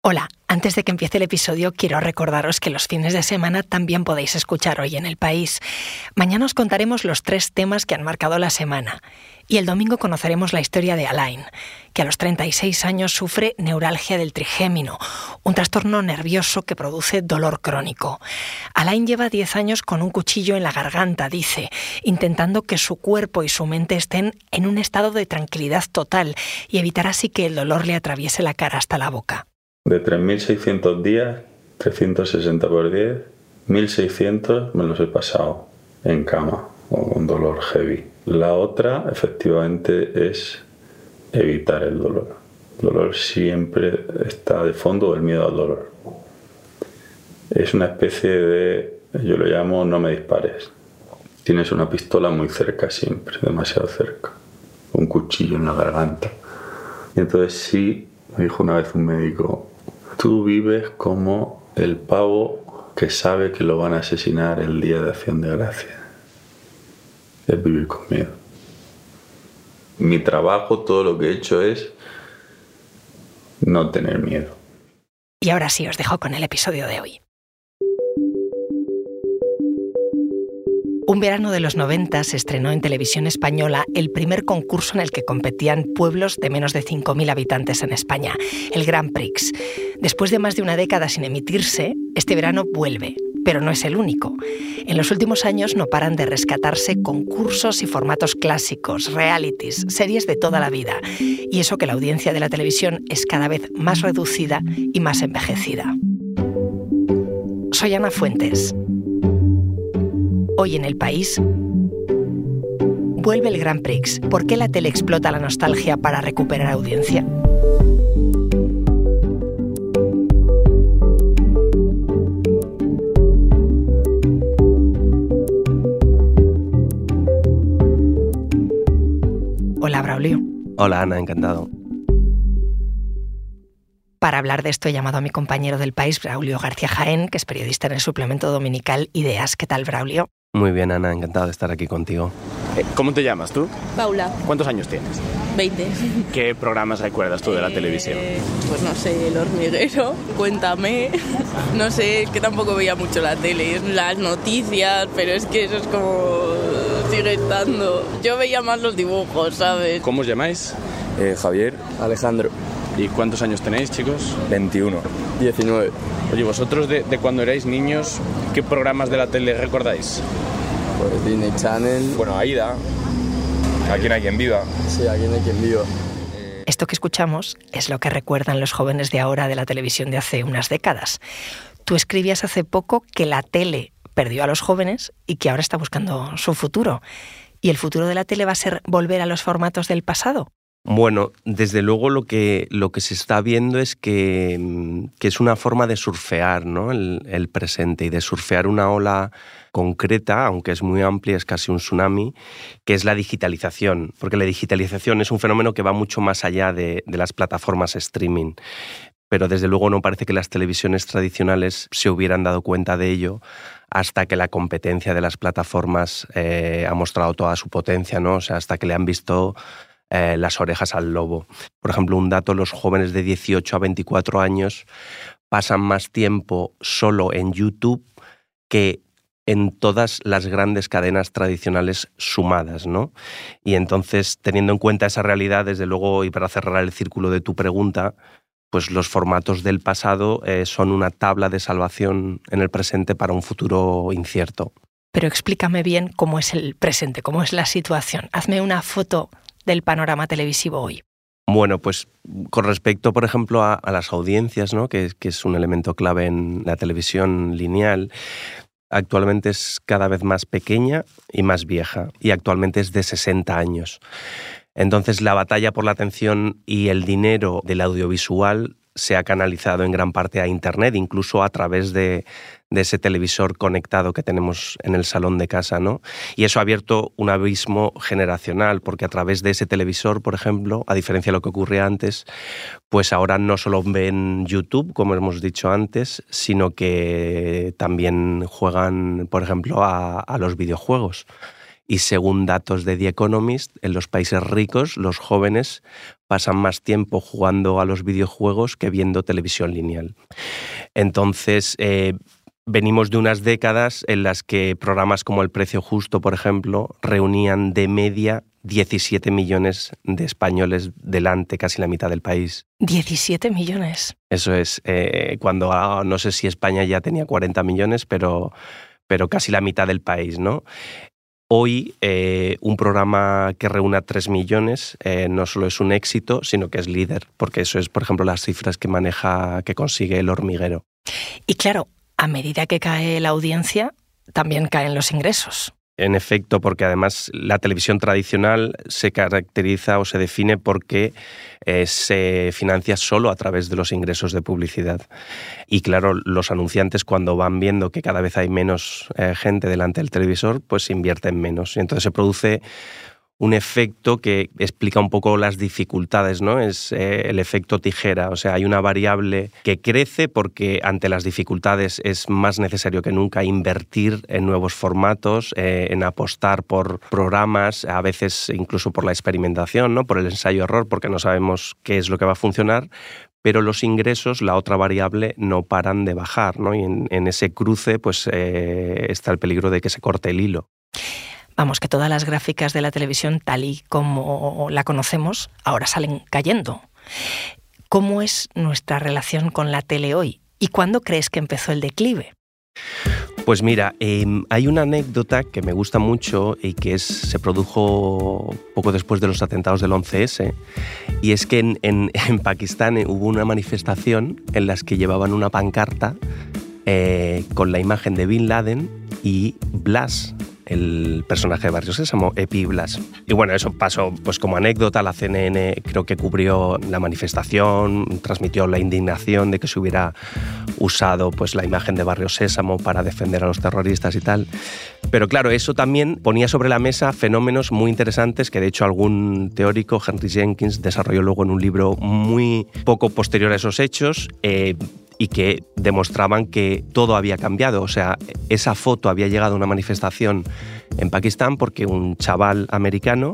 Hola, antes de que empiece el episodio quiero recordaros que los fines de semana también podéis escuchar hoy en el país. Mañana os contaremos los tres temas que han marcado la semana y el domingo conoceremos la historia de Alain, que a los 36 años sufre neuralgia del trigémino, un trastorno nervioso que produce dolor crónico. Alain lleva 10 años con un cuchillo en la garganta, dice, intentando que su cuerpo y su mente estén en un estado de tranquilidad total y evitar así que el dolor le atraviese la cara hasta la boca de 3.600 días, 360 por 10, 1.600 me los he pasado en cama o con dolor heavy. La otra, efectivamente, es evitar el dolor. El dolor siempre está de fondo el miedo al dolor. Es una especie de, yo lo llamo no me dispares. Tienes una pistola muy cerca siempre, demasiado cerca. Un cuchillo en la garganta. Y entonces sí, me dijo una vez un médico, Tú vives como el pavo que sabe que lo van a asesinar el día de acción de gracia. Es vivir con miedo. Mi trabajo, todo lo que he hecho es no tener miedo. Y ahora sí, os dejo con el episodio de hoy. Un verano de los 90 se estrenó en televisión española el primer concurso en el que competían pueblos de menos de 5.000 habitantes en España, el Grand Prix. Después de más de una década sin emitirse, este verano vuelve, pero no es el único. En los últimos años no paran de rescatarse concursos y formatos clásicos, realities, series de toda la vida. Y eso que la audiencia de la televisión es cada vez más reducida y más envejecida. Soy Ana Fuentes hoy en el país? Vuelve el Grand Prix. ¿Por qué la tele explota la nostalgia para recuperar audiencia? Hola, Braulio. Hola, Ana, encantado. Para hablar de esto he llamado a mi compañero del país, Braulio García Jaén, que es periodista en el suplemento dominical Ideas. ¿Qué tal, Braulio? Muy bien, Ana, encantado de estar aquí contigo. Eh, ¿Cómo te llamas tú? Paula. ¿Cuántos años tienes? 20. ¿Qué programas recuerdas tú de la televisión? Eh, pues no sé, El hormiguero, Cuéntame. No sé, que tampoco veía mucho la tele, las noticias, pero es que eso es como sigue estando. Yo veía más los dibujos, ¿sabes? ¿Cómo os llamáis? Eh, Javier. Alejandro. ¿Y cuántos años tenéis, chicos? 21. 19. Oye, vosotros de, cuando erais niños, ¿qué programas de la tele recordáis? Pues Disney Channel. Bueno, Aida. ¿A quién hay quien viva? Sí, a quien hay quien viva. Esto que escuchamos es lo que recuerdan los jóvenes de ahora de la televisión de hace unas décadas. Tú escribías hace poco que la tele perdió a los jóvenes y que ahora está buscando su futuro. ¿Y el futuro de la tele va a ser volver a los formatos del pasado? Bueno, desde luego lo que, lo que se está viendo es que, mm, es una forma de surfear ¿no? el, presente y de surfear una ola concreta, aunque es muy amplia, es casi un tsunami, que es la digitalización, porque la digitalización es un fenómeno que va mucho más allá de, las plataformas streaming. Pero desde luego no parece que las televisiones tradicionales se hubieran dado cuenta de ello hasta que la competencia de las plataformas eh, ha mostrado toda su potencia, ¿no? O sea, hasta que le han visto eh, las orejas al lobo. Por ejemplo, un dato, los jóvenes de 18 a 24 años pasan más tiempo solo en YouTube que en todas las grandes cadenas tradicionales sumadas, ¿no? Y entonces, teniendo en cuenta esa realidad, desde luego, y para cerrar el círculo de tu pregunta, pues los formatos del pasado eh, son una tabla de salvación en el presente para un futuro incierto. Pero explícame bien cómo es el presente, cómo es la situación. Hazme una foto del panorama televisivo hoy? Bueno, pues con respecto, por ejemplo, a, las audiencias, ¿no? que, es un elemento clave en la televisión lineal, actualmente es cada vez más pequeña y más vieja, y actualmente es de 60 años. Entonces la batalla por la atención y el dinero del audiovisual se ha canalizado en gran parte a Internet, incluso a través de, ese televisor conectado que tenemos en el salón de casa. ¿no? Y eso ha abierto un abismo generacional, porque a través de ese televisor, por ejemplo, a diferencia de lo que ocurría antes, pues ahora no solo ven YouTube, como hemos dicho antes, sino que también juegan, por ejemplo, a los videojuegos Y según datos de The Economist, en los países ricos los jóvenes pasan más tiempo jugando a los videojuegos que viendo televisión lineal. Entonces, eh, venimos de unas décadas en las que programas como El Precio Justo, por ejemplo, reunían de media 17 millones de españoles delante, casi la mitad del país. 17 millones. Eso es, eh, cuando ah, no sé si España ya tenía 40 millones, pero, pero casi la mitad del país, ¿no? Hoy eh, un programa que reúna 3 millones eh, no solo es un éxito, sino que es líder, porque eso es, por ejemplo, las cifras que maneja, que consigue el hormiguero. Y claro, a medida que cae la audiencia, también caen los ingresos. En efecto, porque además la televisión tradicional se caracteriza o se define porque eh, se financia solo a través de los ingresos de publicidad. Y claro, los anunciantes cuando van viendo que cada vez hay menos eh, gente delante del televisor, pues invierten menos. Y entonces se produce un efecto que explica un poco las dificultades, ¿no? Es eh, el efecto tijera, o sea, hay una variable que crece porque ante las dificultades es más necesario que nunca invertir en nuevos formatos, eh, en apostar por programas, a veces incluso por la experimentación, ¿no? Por el ensayo-error, porque no sabemos qué es lo que va a funcionar, pero los ingresos, la otra variable, no paran de bajar, ¿no? Y en, ese cruce, pues eh, está el peligro de que se corte el hilo. Vamos, que todas las gráficas de la televisión, tal y como la conocemos, ahora salen cayendo. ¿Cómo es nuestra relación con la tele hoy? ¿Y cuándo crees que empezó el declive? Pues mira, em, hay una anécdota que me gusta mucho y que se produjo poco después de los atentados del 11S, y es que en, Pakistán hubo una manifestación en la que llevaban una pancarta eh, con la imagen de Bin Laden y Blas, el personaje de Barrio Sésamo, Epi Blas. Y bueno, eso pasó pues como anécdota, la CNN creo que cubrió la manifestación, transmitió la indignación de que se hubiera usado pues la imagen de Barrio Sésamo para defender a los terroristas y tal. Pero claro, eso también ponía sobre la mesa fenómenos muy interesantes que de hecho algún teórico, Henry Jenkins, desarrolló luego en un libro muy poco posterior a esos hechos. Eh, y que demostraban que todo había cambiado. O sea, esa foto había llegado a una manifestación en Pakistán porque un chaval americano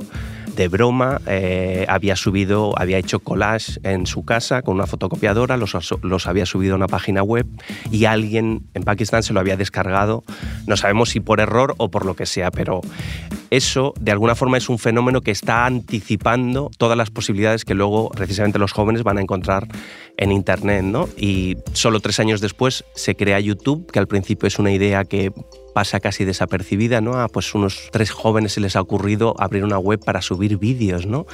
de broma eh, había subido, había hecho collage en su casa con una fotocopiadora, los, los, había subido a una página web y alguien en Pakistán se lo había descargado. No sabemos si por error o por lo que sea, pero eso de alguna forma es un fenómeno que está anticipando todas las posibilidades que luego precisamente los jóvenes van a encontrar en Internet. ¿no? Y solo tres años después se crea YouTube, que al principio es una idea que pasa casi desapercibida, ¿no? A pues unos tres jóvenes se les ha ocurrido abrir una web para subir vídeos, ¿no?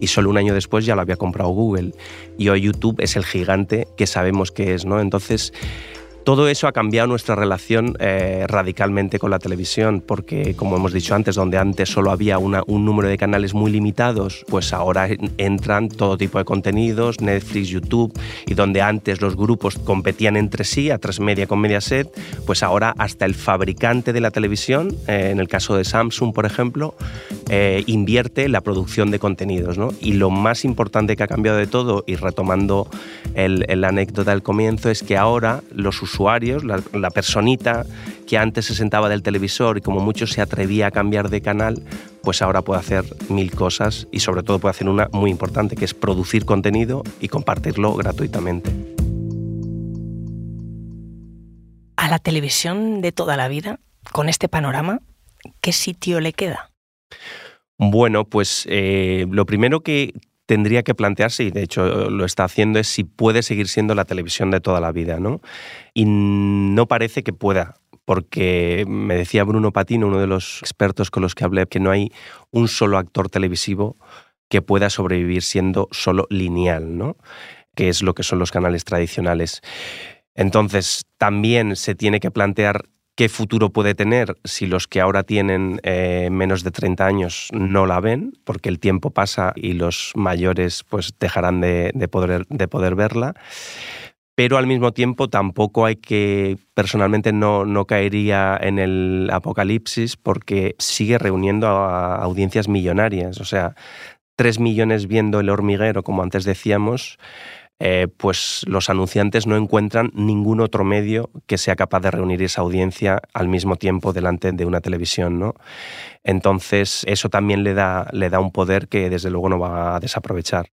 Y solo un año después ya lo había comprado Google. Y hoy YouTube es el gigante que sabemos que es, ¿no? Entonces, todo eso ha cambiado nuestra relación eh, radicalmente con la televisión, porque como hemos dicho antes, donde antes solo había un número de canales muy limitados, pues ahora entran todo tipo de contenidos, Netflix, YouTube, y donde antes los grupos competían entre sí, a tres media con Mediaset, pues ahora hasta el fabricante de la televisión, eh, en el caso de Samsung, por ejemplo, eh, invierte en la producción de contenidos. ¿no? Y lo más importante que ha cambiado de todo, y retomando el, la anécdota del comienzo, es que ahora los usuarios usuarios, la, personita que antes se sentaba del televisor y como mucho se atrevía a cambiar de canal, pues ahora puede hacer mil cosas y sobre todo puede hacer una muy importante que es producir contenido y compartirlo gratuitamente. A la televisión de toda la vida, con este panorama, ¿qué sitio le queda? Bueno, pues eh, lo primero que, tendría que plantearse, y de hecho lo está haciendo, es si puede seguir siendo la televisión de toda la vida. ¿no? Y no parece que pueda, porque me decía Bruno Patino, uno de los expertos con los que hablé, que no hay un solo actor televisivo que pueda sobrevivir siendo solo lineal, ¿no? que es lo que son los canales tradicionales. Entonces, también se tiene que plantear qué futuro puede tener si los que ahora tienen eh, menos de 30 años no la ven, porque el tiempo pasa y los mayores pues dejarán de, poder, de poder verla. Pero al mismo tiempo tampoco hay que, personalmente no, no caería en el apocalipsis porque sigue reuniendo a audiencias millonarias. O sea, 3 millones viendo el hormiguero, como antes decíamos, eh, pues los anunciantes no encuentran ningún otro medio que sea capaz de reunir esa audiencia al mismo tiempo delante de una televisión. ¿no? Entonces, eso también le da, le da un poder que desde luego no va a desaprovechar.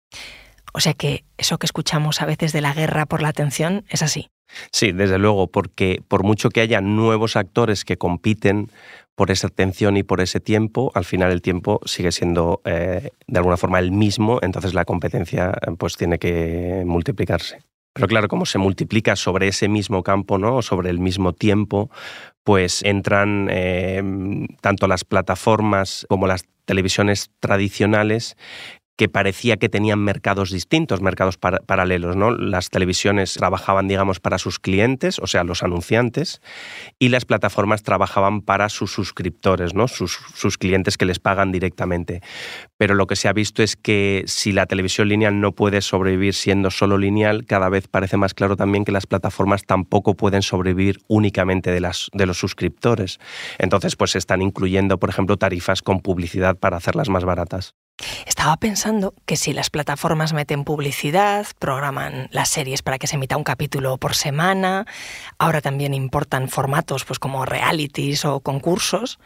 O sea que eso que escuchamos a veces de la guerra por la atención es así. Sí, desde luego, porque por mucho que haya nuevos actores que compiten por esa atención y por ese tiempo, al final el tiempo sigue siendo eh, de alguna forma el mismo, entonces la competencia eh, pues tiene que multiplicarse. Pero claro, como se multiplica sobre ese mismo campo, ¿no? O sobre el mismo tiempo, pues entran eh, tanto las plataformas como las televisiones tradicionales que parecía que tenían mercados distintos, mercados paralelos. ¿no? Las televisiones trabajaban, digamos, para sus clientes, o sea, los anunciantes, y las plataformas trabajaban para sus suscriptores, ¿no? sus, sus clientes que les pagan directamente. Pero lo que se ha visto es que si la televisión lineal no puede sobrevivir siendo solo lineal, cada vez parece más claro también que las plataformas tampoco pueden sobrevivir únicamente de, las, de los suscriptores. Entonces, pues se están incluyendo, por ejemplo, tarifas con publicidad para hacerlas más baratas. Estaba pensando que si las plataformas meten publicidad, programan las series para que se emita un capítulo por semana, ahora también importan formatos pues como realities o concursos,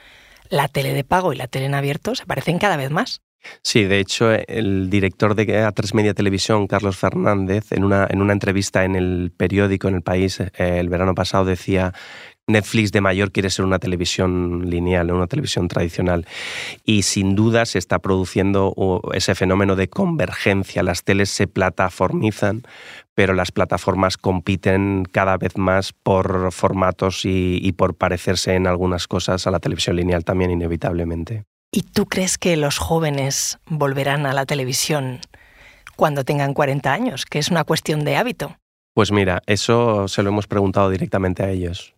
la tele de pago y la tele en abierto se parecen cada vez más. Sí, de hecho, el director de A3 Media Televisión, Carlos Fernández, en una, en una entrevista en el periódico en el país eh, el verano pasado, decía Netflix de mayor quiere ser una televisión lineal, una televisión tradicional. Y sin duda se está produciendo ese fenómeno de convergencia. Las teles se plataformizan, pero las plataformas compiten cada vez más por formatos y, por parecerse en algunas cosas a la televisión lineal también inevitablemente. ¿Y tú crees que los jóvenes volverán a la televisión cuando tengan 40 años? Que es una cuestión de hábito. Pues mira, eso se lo hemos preguntado directamente a ellos.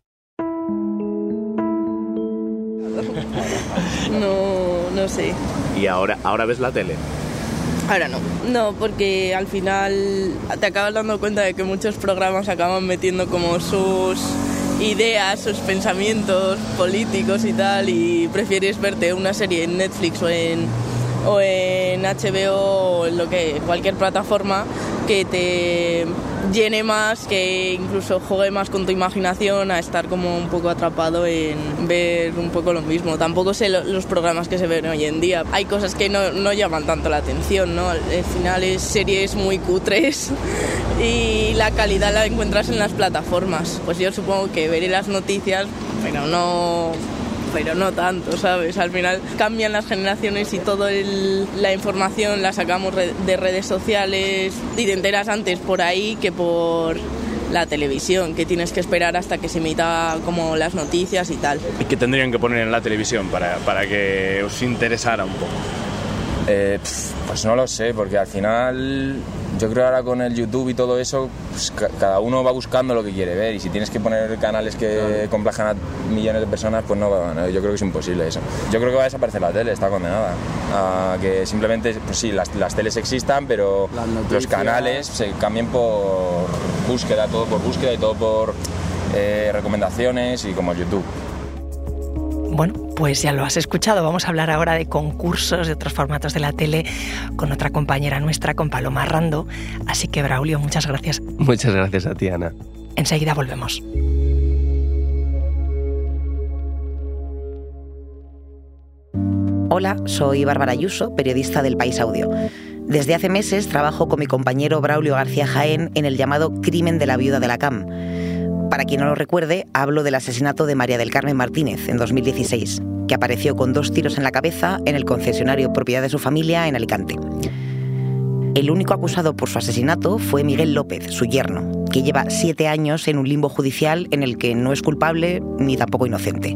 No, no sé. ¿Y ahora, ahora ves la tele? Ahora no. No, porque al final te acabas dando cuenta de que muchos programas acaban metiendo como sus ideas, sus pensamientos políticos y tal, y prefieres verte una serie en Netflix o en, o en HBO o en lo que, cualquier plataforma que te llene más, que incluso juegue más con tu imaginación a estar como un poco atrapado en ver un poco lo mismo. Tampoco sé los programas que se ven hoy en día. Hay cosas que no, no llaman tanto la atención, ¿no? Al final es series muy cutres y la calidad la encuentras en las plataformas. Pues yo supongo que veré las noticias, pero no pero no tanto, ¿sabes? Al final cambian las generaciones y toda la información la sacamos de redes sociales y te enteras antes por ahí que por la televisión, que tienes que esperar hasta que se emita como las noticias y tal. ¿Y qué tendrían que poner en la televisión para, para que os interesara un poco? Eh, pues no lo sé, porque al final yo creo ahora con el YouTube y todo eso, pues cada uno va buscando lo que quiere ver y si tienes que poner canales que complajan a millones de personas, pues no, yo creo que es imposible eso. Yo creo que va a desaparecer la tele, está condenada. A que simplemente, pues sí, las, las teles existan, pero los canales se cambien por búsqueda, todo por búsqueda y todo por eh, recomendaciones y como el YouTube. Bueno, pues ya lo has escuchado. Vamos a hablar ahora de concursos, de otros formatos de la tele, con otra compañera nuestra, con Paloma Rando. Así que, Braulio, muchas gracias. Muchas gracias a ti, Ana. Enseguida volvemos. Hola, soy Bárbara Ayuso, periodista del País Audio. Desde hace meses trabajo con mi compañero Braulio García Jaén en el llamado Crimen de la Viuda de la CAM para quien no lo recuerde, hablo del asesinato de María del Carmen Martínez en 2016, que apareció con dos tiros en la cabeza en el concesionario propiedad de su familia en Alicante. El único acusado por su asesinato fue Miguel López, su yerno, que lleva siete años en un limbo judicial en el que no es culpable ni tampoco inocente.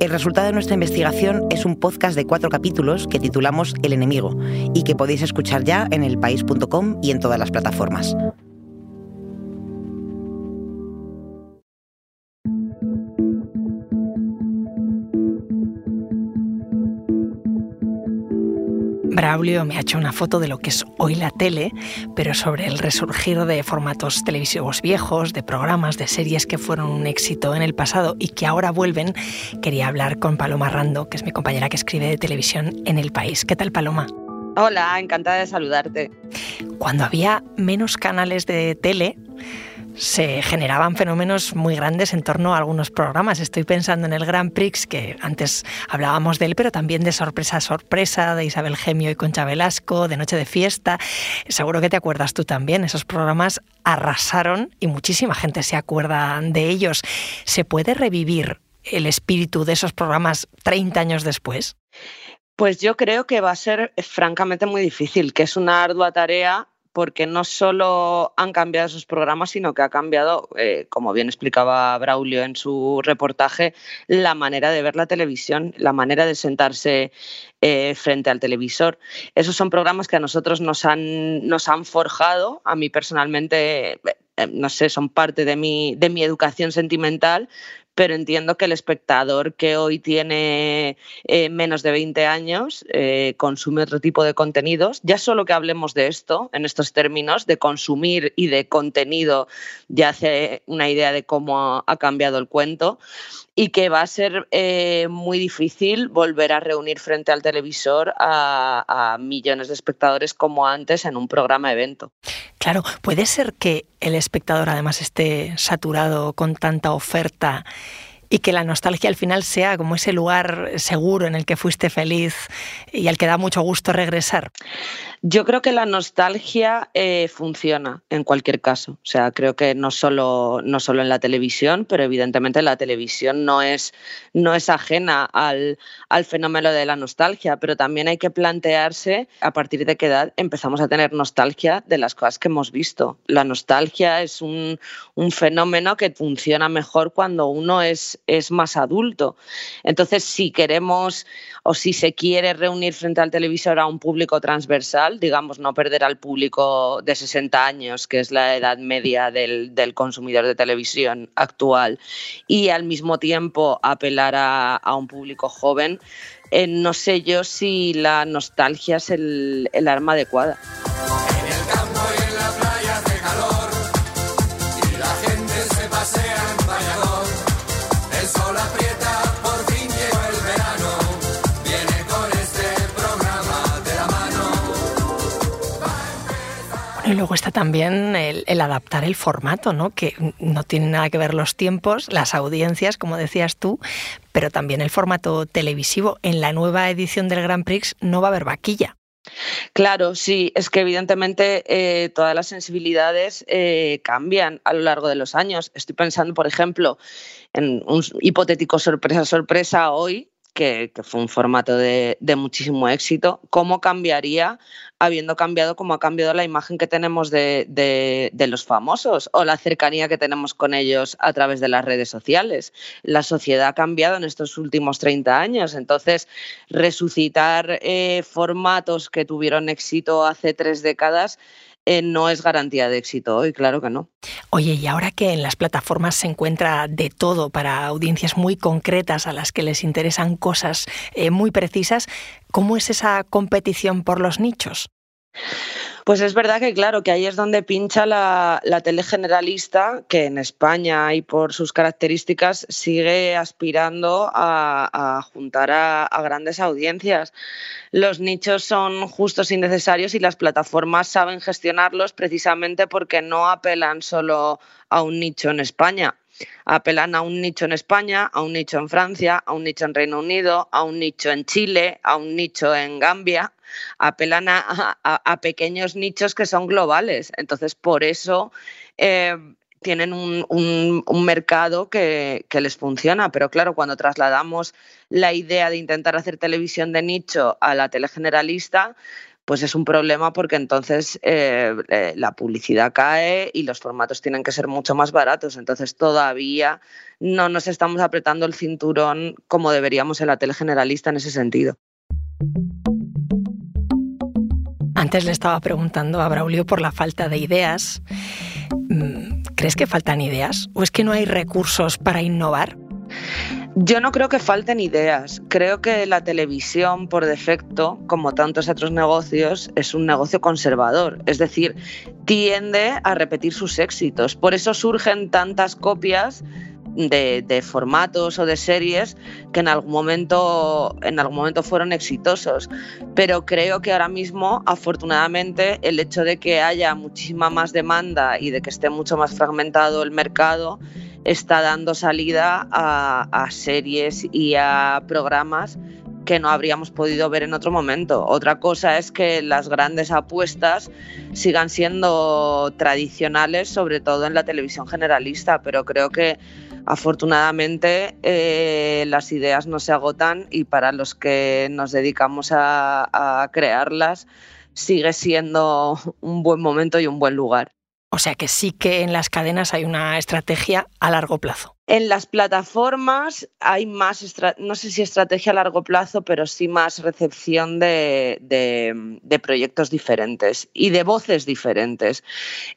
El resultado de nuestra investigación es un podcast de cuatro capítulos que titulamos El enemigo y que podéis escuchar ya en elpaís.com y en todas las plataformas. Braulio me ha hecho una foto de lo que es hoy la tele, pero sobre el resurgir de formatos televisivos viejos, de programas, de series que fueron un éxito en el pasado y que ahora vuelven, quería hablar con Paloma Rando, que es mi compañera que escribe de televisión en El País. ¿Qué tal, Paloma? Hola, encantada de saludarte. cuando había menos canales de tele, se generaban fenómenos muy grandes en torno a algunos programas. Estoy pensando en el Grand Prix, que antes hablábamos de él, pero también de Sorpresa Sorpresa, de Isabel Gemio y Concha Velasco, de Noche de Fiesta. Seguro que te acuerdas tú también. Esos programas arrasaron y muchísima gente se acuerda de ellos. ¿Se puede revivir el espíritu de esos programas 30 años después? Pues yo creo que va a ser francamente muy difícil, que es una ardua tarea porque no solo han cambiado sus programas, sino que ha cambiado, eh, como bien explicaba Braulio en su reportaje, la manera de ver la televisión, la manera de sentarse eh, frente al televisor. Esos son programas que a nosotros nos han, forjado, a mí personalmente eh, no sé, son parte de mi educación sentimental, pero entiendo que el espectador que hoy tiene eh, menos de 20 años eh, consume otro tipo de contenidos. Ya solo que hablemos de esto, en estos términos, de consumir y de contenido, ya hace una idea de cómo ha cambiado el cuento y que va a ser eh, muy difícil volver a reunir frente al televisor a, a, millones de espectadores como antes en un programa evento. Claro, puede ser que el espectador además esté saturado con tanta oferta y que la nostalgia al final sea como ese lugar seguro en el que fuiste feliz y al que da mucho gusto regresar. Yo creo que la nostalgia eh, funciona en cualquier caso. O sea, creo que no solo, no solo en la televisión, pero evidentemente la televisión no es, no es ajena al, al fenómeno de la nostalgia, pero también hay que plantearse a partir de qué edad empezamos a tener nostalgia de las cosas que hemos visto. La nostalgia es un, un fenómeno que funciona mejor cuando uno es, es más adulto. Entonces, si queremos o si se quiere reunir frente al televisor a un público transversal, digamos, no perder al público de 60 años, que es la edad media del, consumidor de televisión actual, y al mismo tiempo apelar a, un público joven, eh, no sé yo si la nostalgia es el, el arma adecuada. Y luego está también el, adaptar el formato, ¿no? que no tiene nada que ver los tiempos, las audiencias, como decías tú, pero también el formato televisivo. En la nueva edición del Grand Prix no va a haber vaquilla. Claro, sí, es que evidentemente eh, todas las sensibilidades eh, cambian a lo largo de los años. Estoy pensando, por ejemplo, en un hipotético sorpresa, sorpresa hoy, que, fue un formato de, muchísimo éxito, ¿cómo cambiaría habiendo cambiado como ha cambiado la imagen que tenemos de, los famosos o la cercanía que tenemos con ellos a través de las redes sociales? La sociedad ha cambiado en estos últimos 30 años, entonces resucitar eh, formatos que tuvieron éxito hace tres décadas eh, no es garantía de éxito hoy, claro que no. Oye, y ahora que en las plataformas se encuentra de todo para audiencias muy concretas a las que les interesan cosas eh, muy precisas, ¿cómo es esa competición por los nichos? Pues es verdad que, claro, que ahí es donde pincha la, tele generalista, que en España y por sus características sigue aspirando a, juntar a, grandes audiencias. Los nichos son justos y necesarios y las plataformas saben gestionarlos precisamente porque no apelan solo a un nicho en España. Apelan a un nicho en España, a un nicho en Francia, a un nicho en Reino Unido, a un nicho en Chile, a un nicho en Gambia apelan a, pequeños nichos que son globales. Entonces, por eso eh, tienen un, mercado que, les funciona. Pero claro, cuando trasladamos la idea de intentar hacer televisión de nicho a la tele generalista, pues es un problema porque entonces eh, eh, la publicidad cae y los formatos tienen que ser mucho más baratos. Entonces todavía no nos estamos apretando el cinturón como deberíamos en la tele generalista en ese sentido. Antes le estaba preguntando a Braulio por la falta de ideas. Mm, ¿Crees que faltan ideas? ¿O es que no hay recursos para innovar? Yo no creo que falten ideas. Creo que la televisión, por defecto, como tantos otros negocios, es un negocio conservador. Es decir, tiende a repetir sus éxitos. Por eso surgen tantas copias de, formatos o de series que en algún momento en algún momento fueron exitosos pero creo que ahora mismo afortunadamente el hecho de que haya muchísima más demanda y de que esté mucho más fragmentado el mercado está dando salida a series y a programas que no habríamos podido ver en otro momento. Otra cosa es que las grandes apuestas sigan siendo tradicionales, sobre todo en la televisión generalista, pero creo que afortunadamente eh, las ideas no se agotan y para los que nos dedicamos a crearlas sigue siendo un buen momento y un buen lugar. O sea que sí que en las cadenas hay una estrategia a largo plazo. En las plataformas hay más, no sé si estrategia a largo plazo, pero sí más recepción de, de, proyectos diferentes y de voces diferentes.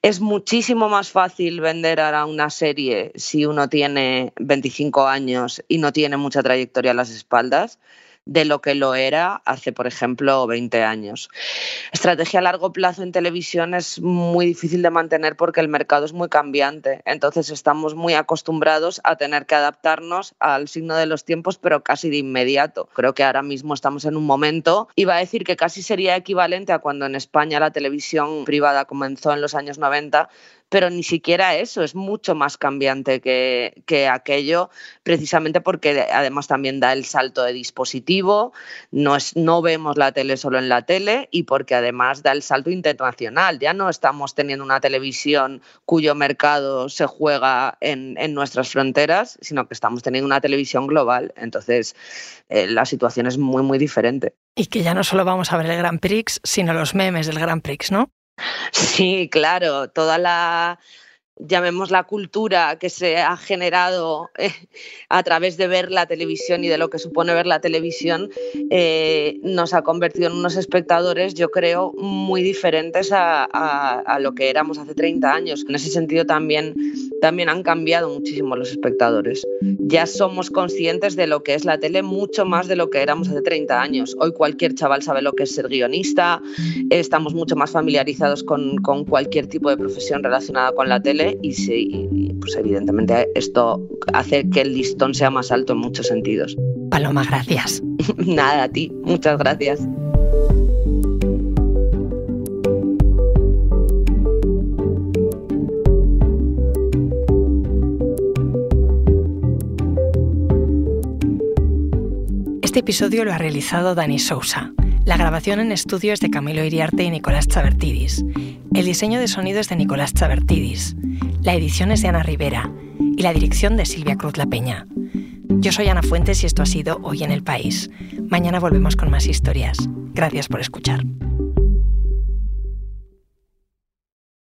Es muchísimo más fácil vender ahora una serie si uno tiene 25 años y no tiene mucha trayectoria a las espaldas de lo que lo era hace, por ejemplo, 20 años. Estrategia a largo plazo en televisión es muy difícil de mantener porque el mercado es muy cambiante. Entonces estamos muy acostumbrados a tener que adaptarnos al signo de los tiempos, pero casi de inmediato. Creo que ahora mismo estamos en un momento, iba a decir que casi sería equivalente a cuando en España la televisión privada comenzó en los años 90, pero ni siquiera eso, es mucho más cambiante que, que, aquello, precisamente porque además también da el salto de dispositivo, no, es, no vemos la tele solo en la tele y porque además da el salto internacional, ya no estamos teniendo una televisión cuyo mercado se juega en, en nuestras fronteras, sino que estamos teniendo una televisión global, entonces eh, la situación es muy, muy diferente. Y que ya no solo vamos a ver el Grand Prix, sino los memes del Grand Prix, ¿no? Sí, claro, toda la, llamemos la cultura que se ha generado eh, a través de ver la televisión y de lo que supone ver la televisión, eh, nos ha convertido en unos espectadores, yo creo, muy diferentes a, lo que éramos hace 30 años. En ese sentido también, también han cambiado muchísimo los espectadores. Ya somos conscientes de lo que es la tele mucho más de lo que éramos hace 30 años. Hoy cualquier chaval sabe lo que es ser guionista, estamos mucho más familiarizados con cualquier tipo de profesión relacionada con la tele y, sí, pues evidentemente esto hace que el listón sea más alto en muchos sentidos. Paloma, gracias. Nada, a ti. Muchas gracias. Este episodio lo ha realizado Dani Sousa. La grabación en estudio es de Camilo Iriarte y Nicolás Chavertidis. El diseño de sonido es de Nicolás Chavertidis. La edición es de Ana Rivera y la dirección de Silvia Cruz La Peña. Yo soy Ana Fuentes y esto ha sido Hoy en el País. Mañana volvemos con más historias. Gracias por escuchar.